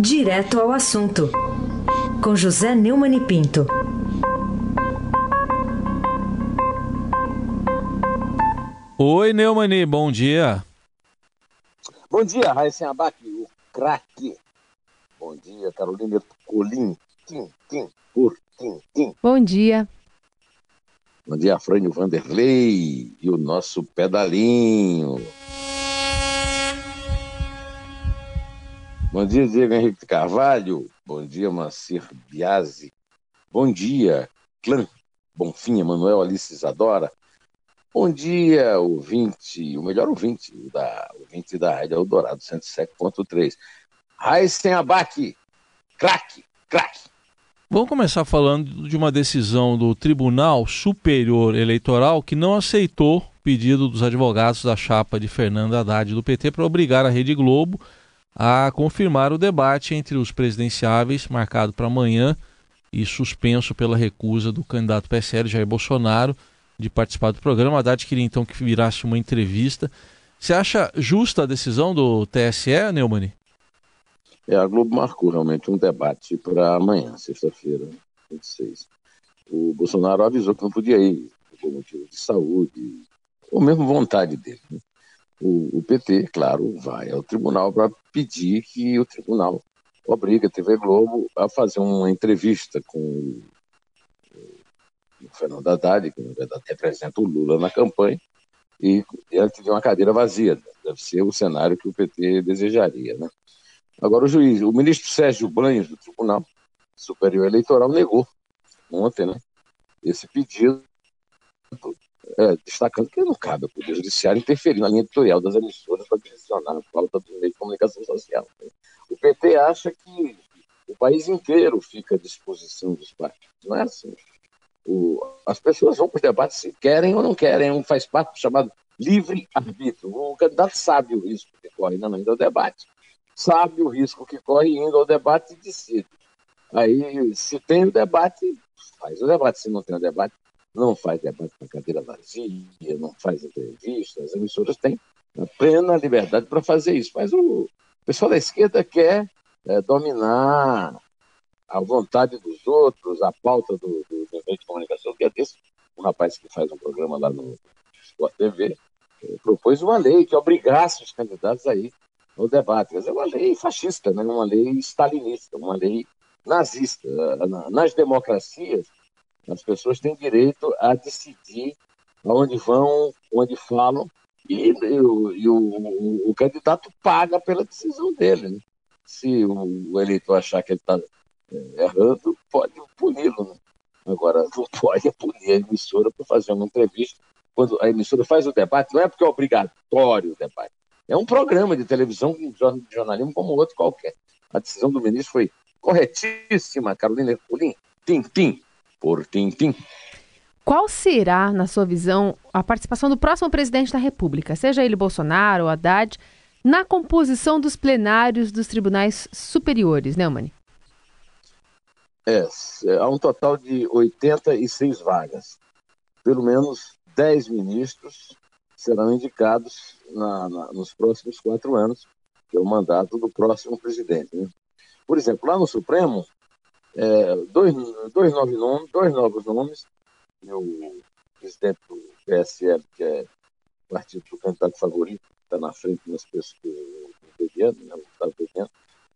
Direto ao assunto, com José Neumann e Pinto. Oi, Neumani, bom dia. Bom dia, Raíssa Abac, o craque. Bom dia, Carolina Colim, tim, tim, por tim, tim. Bom dia. Bom dia, Afrânio Vanderlei e o nosso pedalinho. Bom dia, Diego Henrique Carvalho. Bom dia, Macir Biasi. Bom dia, Clã Bonfim, Manuel Alice Isadora. Bom dia, ouvinte, o melhor ouvinte da, ouvinte da Rádio Eldorado 107.3. Raíssen Abac, craque, craque. Vamos começar falando de uma decisão do Tribunal Superior Eleitoral que não aceitou o pedido dos advogados da chapa de Fernando Haddad do PT para obrigar a Rede Globo a confirmar o debate entre os presidenciáveis marcado para amanhã e suspenso pela recusa do candidato PSL Jair Bolsonaro de participar do programa. Haddad queria então que virasse uma entrevista. Você acha justa a decisão do TSE, Neumani? É, a Globo marcou realmente um debate para amanhã, sexta-feira, 26. O Bolsonaro avisou que não podia ir, por motivo de saúde, ou mesmo vontade dele. Né? O, o, PT, claro, vai ao tribunal para pedir que o tribunal obrigue a TV Globo a fazer uma entrevista com o Fernando Haddad, que na verdade representa o Lula na campanha, e diante de uma cadeira vazia. Deve ser o cenário que o PT desejaria. Né? Agora, o juiz, o ministro Sérgio Banhos, do Tribunal Superior Eleitoral, negou ontem né, esse pedido, é, destacando que não cabe ao Poder Judiciário interferir na linha editorial das emissoras para direcionar a pauta do meio de comunicação social. Né? O PT acha que o país inteiro fica à disposição dos partidos. Não é assim. O, as pessoas vão para os debates se querem ou não querem, um faz parte do chamado livre-arbítrio. O candidato sabe o risco que corre indo ao debate, sabe o risco que corre indo ao debate e decide. Aí, se tem o debate, faz o debate. Se não tem o debate, não faz debate com cadeira vazia, não faz entrevista. As emissoras têm plena liberdade para fazer isso. Mas o pessoal da esquerda quer é, dominar a vontade dos outros, a pauta do, do, do meio de comunicação, que é desse, um rapaz que faz um programa lá no Sport TV, eh, propôs uma lei que obrigasse os candidatos a ir ao debate. Quer dizer, uma lei fascista, né? uma lei stalinista, uma lei nazista. Nas democracias, as pessoas têm direito a decidir aonde vão, onde falam, e, e, o, e o, o, candidato paga pela decisão dele. Né? Se o, o eleitor achar que ele está é, errando, pode puni-lo. Né? Agora, não pode punir a emissora por fazer uma entrevista. Quando a emissora faz o debate, não é porque é obrigatório o debate. É um programa de televisão de jornalismo como outro qualquer. A decisão do ministro foi corretíssima, Carolina Ercolim. Tim-tim, por tim-tim. Qual será, na sua visão, a participação do próximo presidente da República, seja ele Bolsonaro ou Haddad, na composição dos plenários dos tribunais superiores, né, Mani? É, há um total de 86 vagas. Pelo menos 10 ministros serão indicados na, na, nos próximos quatro anos, que é o mandato do próximo presidente. Né? Por exemplo, lá no Supremo, é, dois, dois, novos nomes, dois novos nomes, o presidente do PSL, que é o partido do candidato favorito, está na frente nas pessoas do Bebiano, né, Bebiano,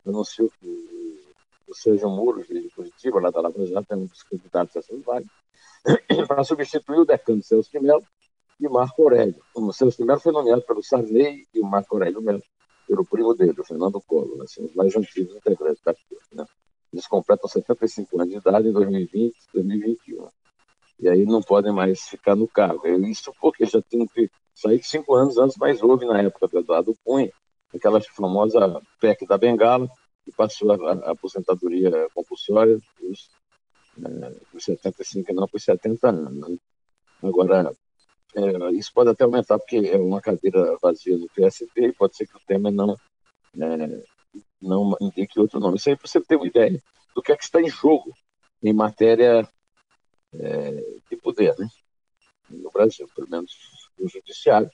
anunciou que o Sérgio Moro, de Curitiba, lá da Lava Jato, é um dos candidatos a essas vagas, para substituir o decano Celso de Mello e Marco Aurélio. O Celso de Mello foi nomeado pelo Sarney e o Marco Aurélio Mello pelo primo dele, o Fernando Collor, assim, os mais antigos integrantes da. Né? Eles completam 75 anos de idade em 2020, 2021. E aí não podem mais ficar no cargo. Isso porque já tinham que sair cinco anos antes, mas houve na época do Eduardo Cunha, aquela famosa PEC da Bengala, e passou a, a aposentadoria compulsória dos, é, dos 75 e não por 70 anos. Né? Agora, é, isso pode até aumentar, porque é uma cadeira vazia no PSP e pode ser que o Temer não, é, não indique outro nome. Isso aí para você ter uma ideia do que é que está em jogo em matéria é, de poder né? no Brasil, pelo menos no judiciário.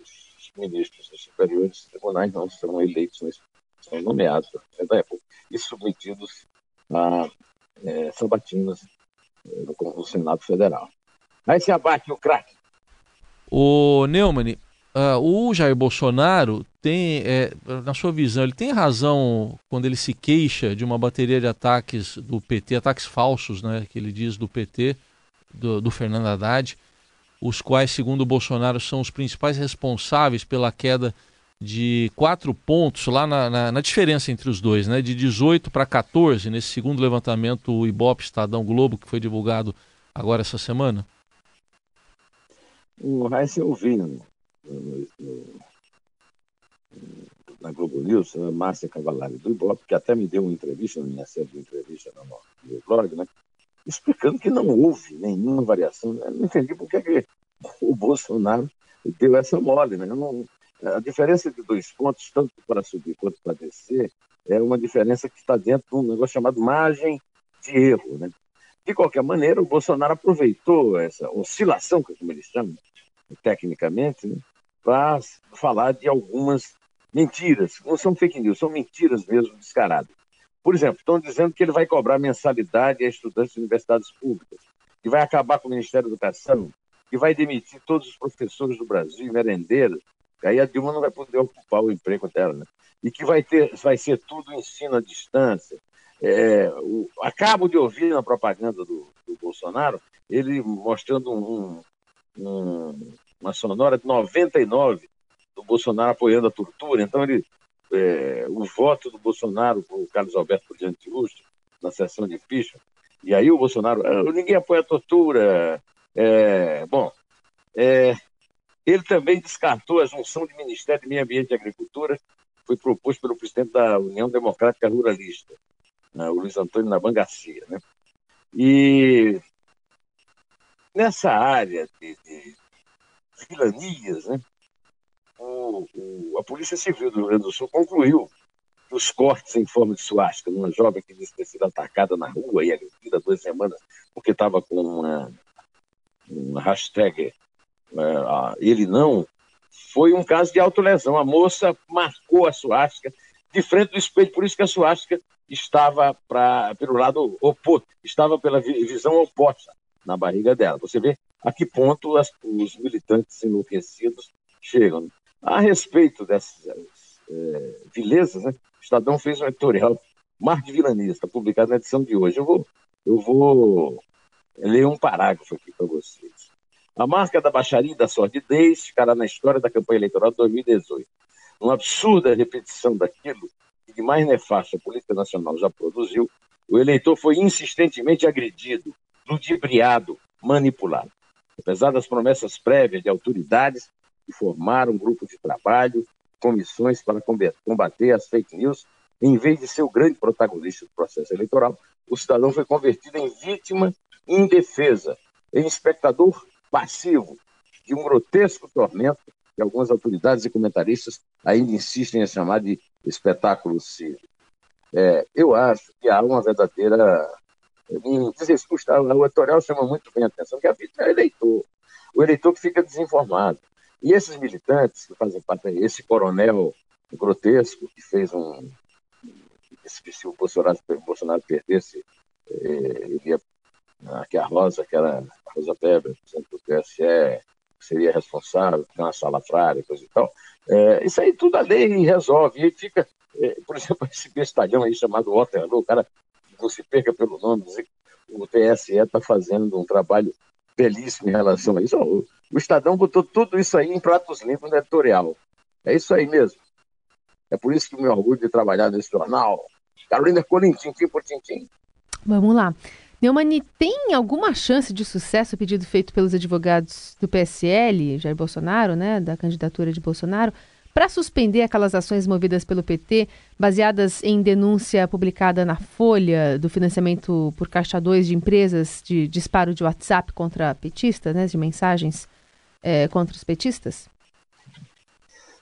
Os ministros dos superiores tribunais não serão eleitos nesse são nomeados pelo presidente da República e submetidos a é, sabatinas é, no, no Senado Federal. Aí se abate o craque. O Neumann, uh, o Jair Bolsonaro tem, é, na sua visão, ele tem razão quando ele se queixa de uma bateria de ataques do PT, ataques falsos, né, que ele diz do PT, do, do Fernando Haddad, os quais, segundo o Bolsonaro, são os principais responsáveis pela queda de quatro pontos lá na, na, na diferença entre os dois, né, de 18 para 14, nesse segundo levantamento, o Ibope Estadão Globo, que foi divulgado agora essa semana? O eu vi no, no, na Globo News, a Márcia Cavalari do Ibope, que até me deu uma entrevista, na minha série de entrevista no meu blog, né? explicando que não houve nenhuma variação. Eu não entendi por que o Bolsonaro deu essa mole. Né? Não, a diferença de dois pontos, tanto para subir quanto para descer, é uma diferença que está dentro de um negócio chamado margem de erro. Né? De qualquer maneira, o Bolsonaro aproveitou essa oscilação, como eles chamam, tecnicamente, né, para falar de algumas mentiras. Não são fake news, são mentiras mesmo descaradas. Por exemplo, estão dizendo que ele vai cobrar mensalidade a estudantes de universidades públicas, que vai acabar com o Ministério da Educação, que vai demitir todos os professores do Brasil, merendeiros, que aí a Dilma não vai poder ocupar o emprego dela, né? E que vai, ter, vai ser tudo ensino à distância. É, o, acabo de ouvir na propaganda do, do Bolsonaro ele mostrando um, um, uma sonora de 99 do Bolsonaro apoiando a tortura. Então, ele, é, o voto do Bolsonaro o Carlos Alberto por diante de na sessão de ficha, e aí o Bolsonaro, ah, ninguém apoia a tortura. É, bom, é, ele também descartou a junção de Ministério de Meio Ambiente e Agricultura, foi proposto pelo presidente da União Democrática Ruralista, né, o Luiz Antônio Nabangacia. Né? E nessa área de, de vilanias, né? O, o, a Polícia Civil do Rio Grande do Sul concluiu que os cortes em forma de suástica numa jovem que disse ter sido atacada na rua e agredida duas semanas porque estava com uma, uma hashtag uh, ele não, foi um caso de autolesão. A moça marcou a suástica de frente do espelho, por isso que a suástica estava pra, pelo lado oposto, estava pela visão oposta na barriga dela. Você vê a que ponto as, os militantes enlouquecidos chegam. A respeito dessas é, vilezas, né, o Estadão fez um editorial, Mar de Vilanista, publicado na edição de hoje. Eu vou, eu vou ler um parágrafo aqui para vocês. A marca da baixaria e da sordidez ficará na história da campanha eleitoral de 2018. Uma absurda repetição daquilo que de mais nefasto a política nacional já produziu, o eleitor foi insistentemente agredido, ludibriado, manipulado. Apesar das promessas prévias de autoridades que formaram um grupo de trabalho, comissões para combater as fake news, em vez de ser o grande protagonista do processo eleitoral, o cidadão foi convertido em vítima indefesa, em espectador passivo de um grotesco tormento que algumas autoridades e comentaristas ainda insistem em chamar de espetáculo cívico. É, eu acho que há uma verdadeira o editorial chama muito bem a atenção, que a vítima é o eleitor, o eleitor que fica desinformado. E esses militantes que fazem parte, esse coronel grotesco que fez um. se o Bolsonaro, Bolsonaro perdesse, eh, ele ia, que a Rosa, que era a Rosa Weber, presidente do TSE, seria responsável, tem uma salafrária, coisa e tal. É, isso aí tudo a lei resolve. E fica, é, por exemplo, esse bestalhão aí chamado Waterloo, o cara não se perca pelo nome, o TSE está fazendo um trabalho belíssimo em relação a isso. O, o Estadão botou tudo isso aí em pratos limpos no editorial. É isso aí mesmo. É por isso que me orgulho de trabalhar nesse jornal. Carolina Colim, tintim por tintim. Vamos lá. Neumani, tem alguma chance de sucesso o pedido feito pelos advogados do PSL, Jair Bolsonaro, né, da candidatura de Bolsonaro, para suspender aquelas ações movidas pelo PT, baseadas em denúncia publicada na Folha do financiamento por Caixa 2 de empresas de disparo de WhatsApp contra petistas, né, de mensagens é, contra os petistas?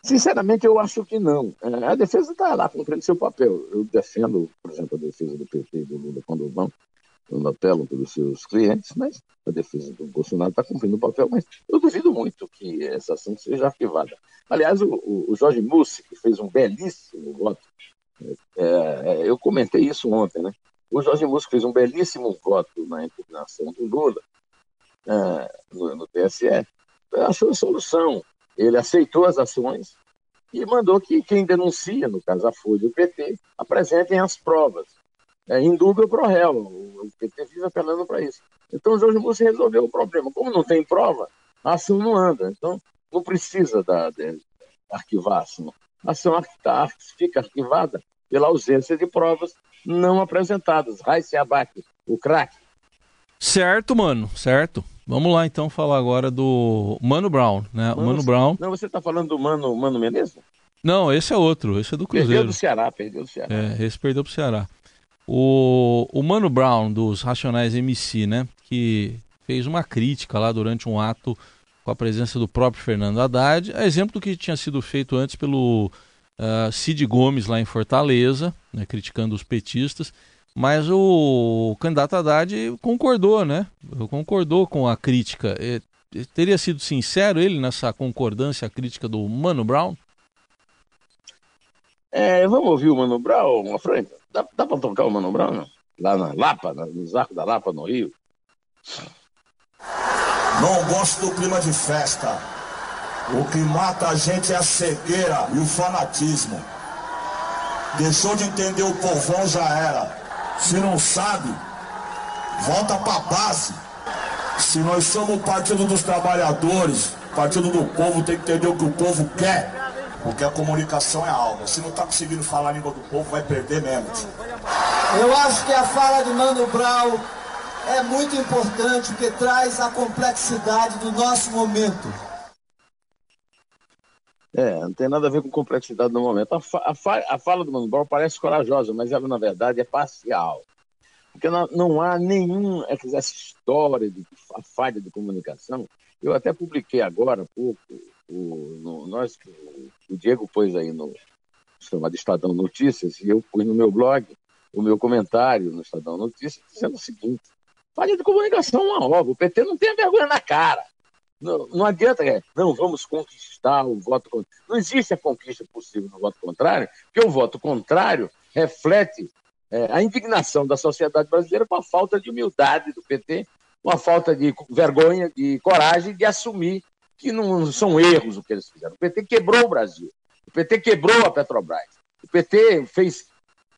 Sinceramente, eu acho que não. É, a defesa está lá cumprindo seu papel. Eu defendo, por exemplo, a defesa do PT e do Lula quando vão apelam pelos seus clientes, mas a defesa do Bolsonaro está cumprindo o papel, mas eu duvido muito que essa ação seja arquivada. Aliás, o, o Jorge Mussi, que fez um belíssimo voto É, é, eu comentei isso ontem, né? O Jorge Músico fez um belíssimo voto na impugnação do Lula é, no, no TSE. Achou a solução. Ele aceitou as ações e mandou que quem denuncia, no caso a Folha e o PT, apresentem as provas. É, em dúvida pro réu. O, PT vive apelando para isso. Então Jorge Músico resolveu o problema. Como não tem prova, a ação não anda. Então não precisa da, de, arquivar a ação. A ação tá, fica arquivada pela ausência de provas não apresentadas. Raice Abac, o craque. Certo, mano, certo. Vamos lá então falar agora do Mano Brown, né? Mano, Mano Brown. Não, você está falando do Mano, Mano Menezes? Não, esse é outro, esse é do Cruzeiro. Perdeu do Ceará, perdeu do Ceará. É, esse perdeu pro Ceará. O, o Mano Brown, dos Racionais MC, né? Que fez uma crítica lá durante um ato com a presença do próprio Fernando Haddad, a exemplo do que tinha sido feito antes pelo uh, Cid Gomes lá em Fortaleza, né, criticando os petistas, mas o, candidato Haddad concordou, né? Concordou com a crítica. E, teria sido sincero ele nessa concordância crítica do Mano Brown? É, vamos ouvir o Mano Brown, Franca? Dá, dá para tocar o Mano Brown, não? Lá na Lapa, nos arcos da Lapa, no Rio? Não gosto do clima de festa. O que mata a gente é a cegueira e o fanatismo. Deixou de entender o povão, já era. Se não sabe, volta pra base. Se nós somos o Partido dos Trabalhadores, Partido do Povo tem que entender o que o povo quer. Porque a comunicação é algo. Se não tá conseguindo falar a língua do povo, vai perder mesmo. Eu acho que a fala de Mano Brown é muito importante porque traz a complexidade do nosso momento. É, não tem nada a ver com complexidade no momento. A, fa a, fa a fala do Mano Brown parece corajosa, mas ela, na verdade, é parcial. Porque não, não há nenhum, é, essa história de a falha de comunicação. Eu até publiquei agora há pouco, o, no, nós, o, Diego pôs aí no chamado Estadão Notícias, e eu pus no meu blog o meu comentário no Estadão Notícias, dizendo o seguinte: falha de comunicação uma obra. O PT não tem vergonha na cara. Não, não adianta, é, não, vamos conquistar o voto contrário. Não existe a conquista possível do voto contrário, porque o voto contrário reflete é, a indignação da sociedade brasileira com a falta de humildade do PT, com a falta de vergonha, de coragem de assumir que não são erros o que eles fizeram. O PT quebrou o Brasil, o PT quebrou a Petrobras, o PT fez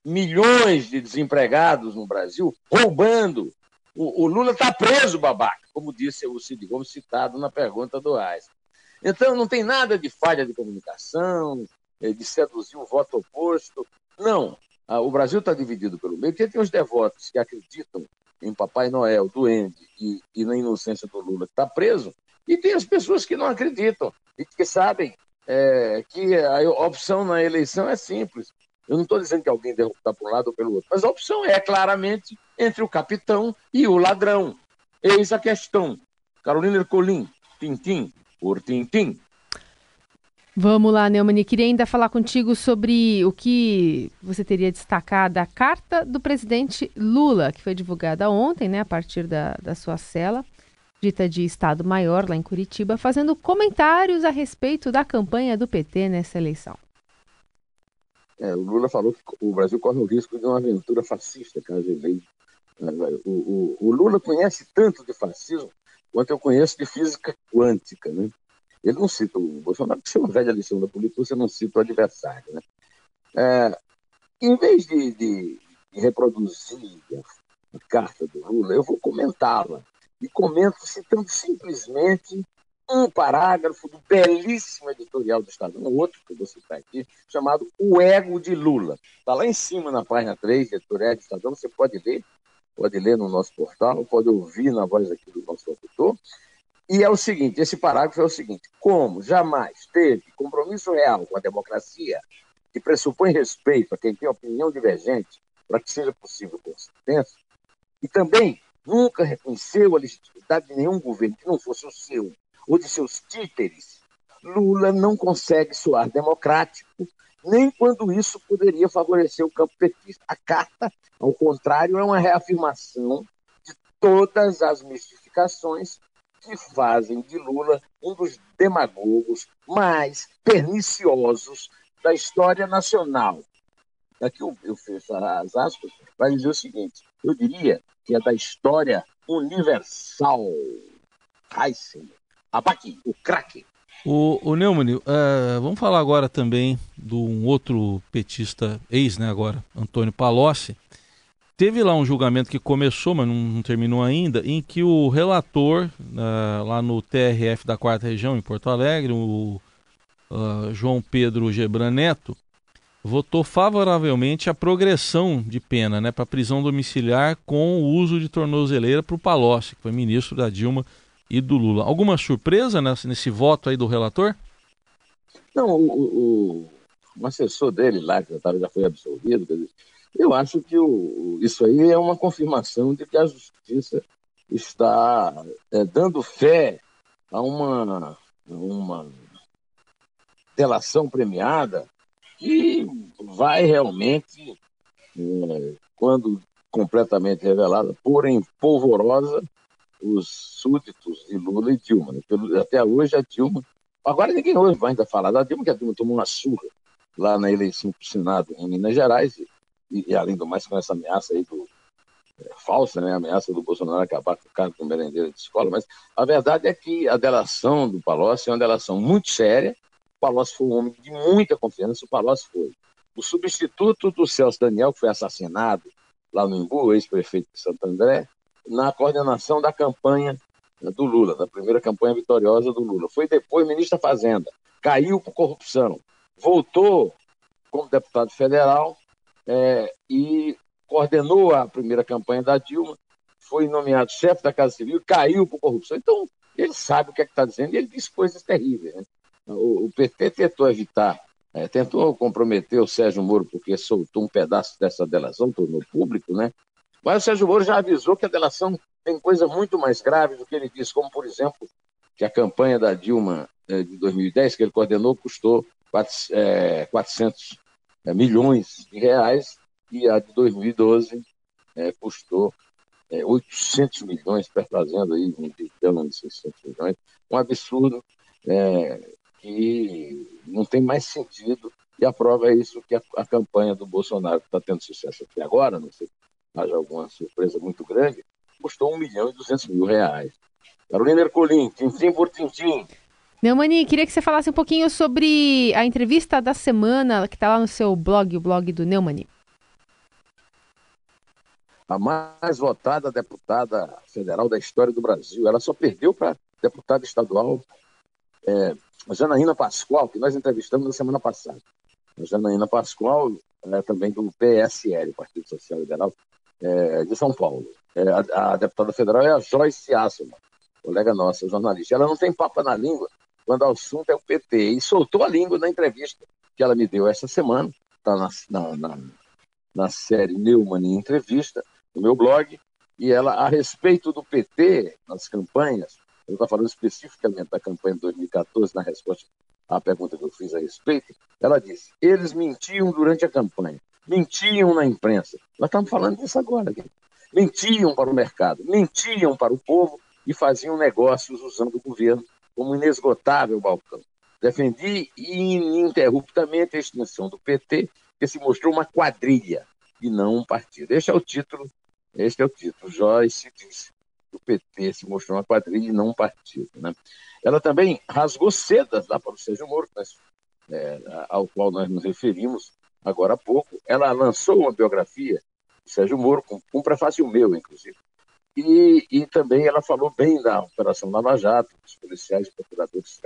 milhões de desempregados no Brasil roubando o, o Lula está preso, babaca, como disse o Cid Gomes, citado na pergunta do Reis. Então, não tem nada de falha de comunicação, eh, de seduzir o voto oposto. Não. Ah, o Brasil está dividido pelo meio, porque tem os devotos que acreditam em Papai Noel, Duende e, e na inocência do Lula, que está preso, e tem as pessoas que não acreditam e que sabem é, que a opção na eleição é simples. Eu não estou dizendo que alguém deve optar por um lado ou pelo outro, mas a opção é claramente entre o capitão e o ladrão. Eis a questão. Carolina Ercolim, Tintim, por Tintim. Vamos lá, Neumann. Queria ainda falar contigo sobre o que você teria destacado da carta do presidente Lula, que foi divulgada ontem, né, a partir da, da sua cela, dita de Estado-Maior, lá em Curitiba, fazendo comentários a respeito da campanha do PT nessa eleição. É, o Lula falou que o Brasil corre o risco de uma aventura fascista caso eleito. É, o, o, o, Lula conhece tanto de fascismo quanto eu conheço de física quântica. Né? Ele não cita o Bolsonaro, porque é uma velha lição da política, você não cita o adversário. Né? É, em vez de, de, reproduzir a carta do Lula, eu vou comentá-la. E comento citando simplesmente um parágrafo do belíssimo editorial do Estado, um outro que vou citar aqui, chamado O Ego de Lula. Está lá em cima na página 3, editorial do Estadão, você pode ler, pode ler no nosso portal, pode ouvir na voz aqui do nosso autor. E é o seguinte, esse parágrafo é o seguinte, como jamais teve compromisso real com a democracia, que pressupõe respeito a quem tem opinião divergente, para que seja possível consistência, e também nunca reconheceu a legitimidade de nenhum governo que não fosse o seu, ou de seus títeres, Lula não consegue soar democrático, nem quando isso poderia favorecer o campo petista. A carta, ao contrário, é uma reafirmação de todas as mistificações que fazem de Lula um dos demagogos mais perniciosos da história nacional. aqui eu, eu fecho as aspas, vai dizer o seguinte: eu diria que é da história universal. Heisen, Abaki, o craque. O, o Neumann, uh, vamos falar agora também de um outro petista ex, né, agora, Antônio Palocci. Teve lá um julgamento que começou, mas não, não terminou ainda, em que o relator, uh, lá no TRF da quarta região, em Porto Alegre, o uh, João Pedro Gebran Neto, votou favoravelmente a progressão de pena né, para prisão domiciliar com o uso de tornozeleira para o Palocci, que foi ministro da Dilma e do Lula. Alguma surpresa nesse, nesse voto aí do relator? Não, o, o, o assessor dele lá, que já foi absolvido, eu acho que o, isso aí é uma confirmação de que a justiça está é, dando fé a uma, uma delação premiada que vai realmente, é, quando completamente revelada, pôr em polvorosa os súditos de Lula e Dilma. Né? até hoje a Dilma. Agora ninguém hoje vai ainda falar da Dilma, que a Dilma tomou uma surra lá na eleição para o Senado em Minas Gerais, e, e, além do mais com essa ameaça aí do, é, falsa, né, a ameaça do Bolsonaro acabar com o cargo de merendeira de escola, mas a verdade é que a delação do Palocci é uma delação muito séria, Palocci foi um homem de muita confiança, o Palocci foi o substituto do Celso Daniel, que foi assassinado lá no Imbu, ex-prefeito de Santo André, na coordenação da campanha do Lula, da primeira campanha vitoriosa do Lula. Foi depois ministro da Fazenda, caiu por corrupção, voltou como deputado federal é, e coordenou a primeira campanha da Dilma, foi nomeado chefe da Casa Civil, caiu por corrupção. Então, ele sabe o que é está dizendo e ele diz coisas terríveis. Né? O, PT tentou evitar, é, tentou comprometer o Sérgio Moro porque soltou um pedaço dessa delação, tornou público, né? Mas o Sérgio Moro já avisou que a delação tem coisa muito mais grave do que ele disse, como, por exemplo, que a campanha da Dilma eh, de 2010, que ele coordenou, custou 400 eh, eh, milhões de reais e a de 2012 custou 800 milhões, perfazendo aí um bilhão de 600 milhões, um absurdo que não tem mais sentido e a prova é isso que a, a campanha do Bolsonaro está tendo sucesso até agora, não sei haja alguma surpresa muito grande, custou 1 milhão e 200 mil reais. Carolina Ercolim, tintim por tintim. Neumani, queria que você falasse um pouquinho sobre a entrevista da semana que está lá no seu blog, o blog do Neumani. A mais votada deputada federal da história do Brasil. Ela só perdeu para deputada estadual é, Janaína Pascoal, que nós entrevistamos na semana passada. A Janaína Pascoal é também do PSL, Partido Social Liberal, é, de São Paulo. É, a, a, deputada federal é a Joyce Asselman, colega nossa, jornalista. Ela não tem papo na língua quando o assunto é o PT. E soltou a língua na entrevista que ela me deu essa semana, está na, na, na, na, série Neumann em Entrevista, no meu blog, e ela, a respeito do PT, nas campanhas, eu está falando especificamente da campanha de 2014, na resposta à pergunta que eu fiz a respeito, ela disse: eles mentiam durante a campanha mentiam na imprensa. Nós estamos falando disso agora. Aqui. Mentiam para o mercado, mentiam para o povo e faziam negócios usando o governo como inesgotável balcão. Defendi ininterruptamente a extinção do PT, que se mostrou uma quadrilha e não um partido. Este é o título, este é o título. Joyce disse que o PT se mostrou uma quadrilha e não um partido. Né? Ela também rasgou sedas lá para o Sérgio Moro, mas, é, ao qual nós nos referimos agora há pouco, ela lançou uma biografia de Sérgio Moro, com um prefácio meu, inclusive. E, e também ela falou bem da Operação Lava Jato, dos policiais e procuradores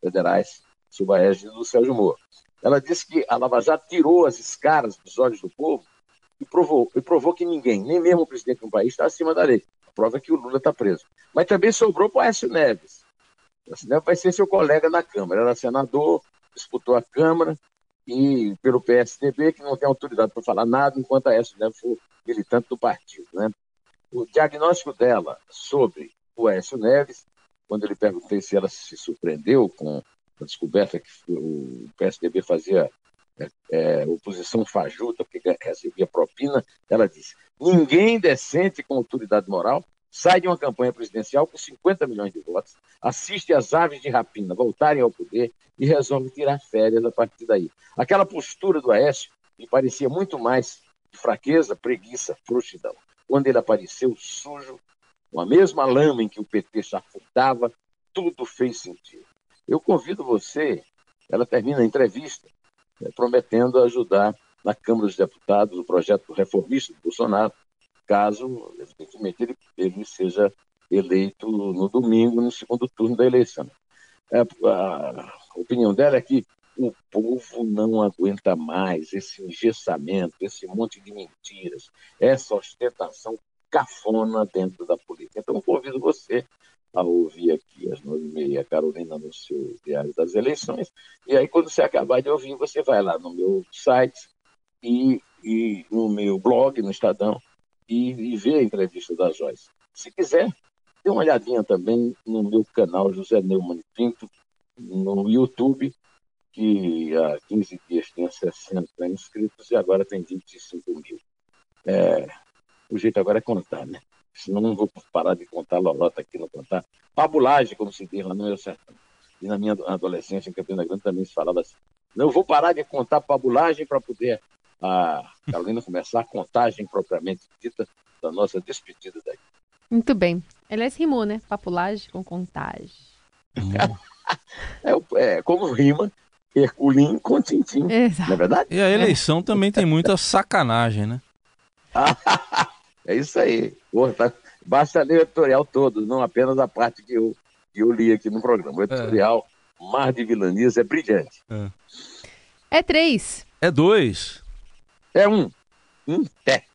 federais sob a égide do Sérgio Moro. Ela disse que a Lava Jato tirou as escaras dos olhos do povo e provou, e provou que ninguém, nem mesmo o presidente de um país, está acima da lei. Prova que o Lula está preso. Mas também sobrou para o Aécio Neves. O Aécio Neves vai ser seu colega na Câmara. Era senador, disputou a Câmara, e pelo PSDB, que não tem autoridade para falar nada enquanto a Aécio Neves for militante do partido. Né? O diagnóstico dela sobre o Aécio Neves, quando ele perguntei se ela se surpreendeu com a descoberta que o PSDB fazia é, é, oposição fajuta, porque recebia propina, ela disse: ninguém decente com autoridade moral sai de uma campanha presidencial com 50 milhões de votos, assiste as aves de rapina voltarem ao poder e resolve tirar férias a partir daí. Aquela postura do Aécio me parecia muito mais fraqueza, preguiça, frouxidão. Quando ele apareceu sujo, com a mesma lama em que o PT chafurdava, tudo fez sentido. Eu convido você, ela termina a entrevista né, prometendo ajudar na Câmara dos Deputados o projeto reformista do Bolsonaro, caso, evidentemente, ele, ele seja eleito no domingo, no segundo turno da eleição. É, a opinião dela é que o povo não aguenta mais esse engessamento, esse monte de mentiras, essa ostentação cafona dentro da política. Então, convido você a ouvir aqui às nove e meia Carolina no seu Diário das Eleições. E aí, quando você acabar de ouvir, você vai lá no meu site e, e no meu blog, no Estadão, e, e vê a entrevista da Joyce. Se quiser, dê uma olhadinha também no meu canal José Neumann Pinto, no YouTube, que há 15 dias tinha 60 inscritos e agora tem 25 mil. É, o jeito agora é contar, né? Senão não vou parar de contar lorota aqui, não contar. Fabulagem, como se diz lá no meu sertão. E na minha adolescência, em Campina Grande, também se falava assim. Não vou parar de contar fabulagem para poder a Carolina começar a contagem propriamente dita da nossa despedida daqui. Muito bem. Aliás, rimou, né? Papulagem com contagem. é, é, como rima Herculim com Tintim. Exato. Não é verdade? E a eleição também tem muita sacanagem, né? é isso aí. Porra, tá... Basta ler o editorial todo, não apenas a parte que eu, que eu li aqui no programa. O editorial é. Mar de Vilanias é brilhante. É, é três. É dois. É um. Um pé.